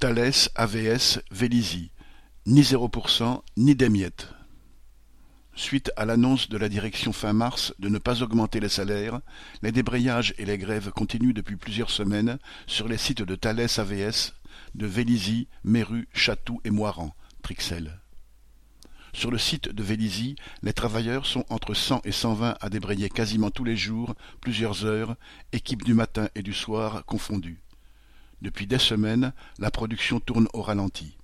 Thales AVS Vélizy, ni zéro pour cent, ni des miettes. Suite à l'annonce de la direction fin mars de ne pas augmenter les salaires, les débrayages et les grèves continuent depuis plusieurs semaines sur les sites de Thales AVS, de Vélizy, Méru, Chatou et Moiran, Trixel. Sur le site de Vélizy, les travailleurs sont entre cent et cent vingt à débrayer quasiment tous les jours, plusieurs heures, équipes du matin et du soir confondues. Depuis des semaines, la production tourne au ralenti.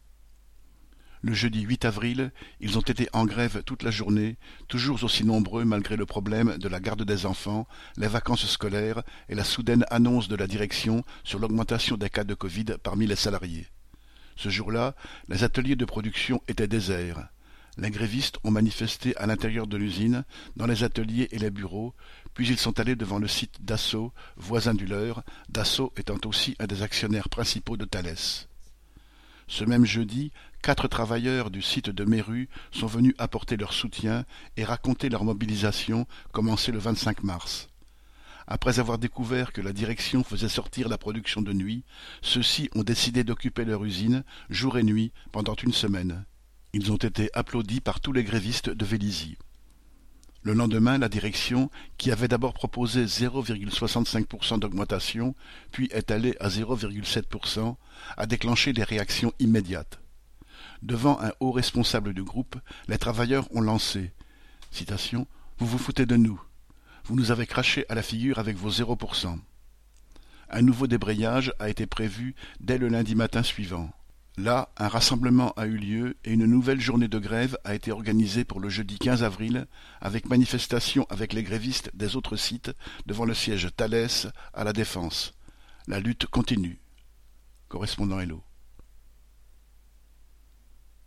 Le jeudi 8 avril, ils ont été en grève toute la journée, toujours aussi nombreux malgré le problème de la garde des enfants, les vacances scolaires et la soudaine annonce de la direction sur l'augmentation des cas de Covid parmi les salariés. Ce jour-là, les ateliers de production étaient déserts. Les grévistes ont manifesté à l'intérieur de l'usine, dans les ateliers et les bureaux, puis ils sont allés devant le site Dassault, voisin du leur, Dassault étant aussi un des actionnaires principaux de Thalès. Ce même jeudi, quatre travailleurs du site de Méru sont venus apporter leur soutien et raconter leur mobilisation commencée le 25 mars. Après avoir découvert que la direction faisait sortir la production de nuit, ceux-ci ont décidé d'occuper leur usine, jour et nuit, pendant une semaine. Ils ont été applaudis par tous les grévistes de Vélizy. Le lendemain, la direction, qui avait d'abord proposé 0,65% d'augmentation, puis est allée à 0,7%, a déclenché des réactions immédiates. Devant un haut responsable du groupe, les travailleurs ont lancé Vous vous foutez de nous. Vous nous avez craché à la figure avec vos 0%. Un nouveau débrayage a été prévu dès le lundi matin suivant. Là, un rassemblement a eu lieu et une nouvelle journée de grève a été organisée pour le jeudi 15 avril, avec manifestation avec les grévistes des autres sites devant le siège Thalès à la Défense. La lutte continue. Correspondant Hello.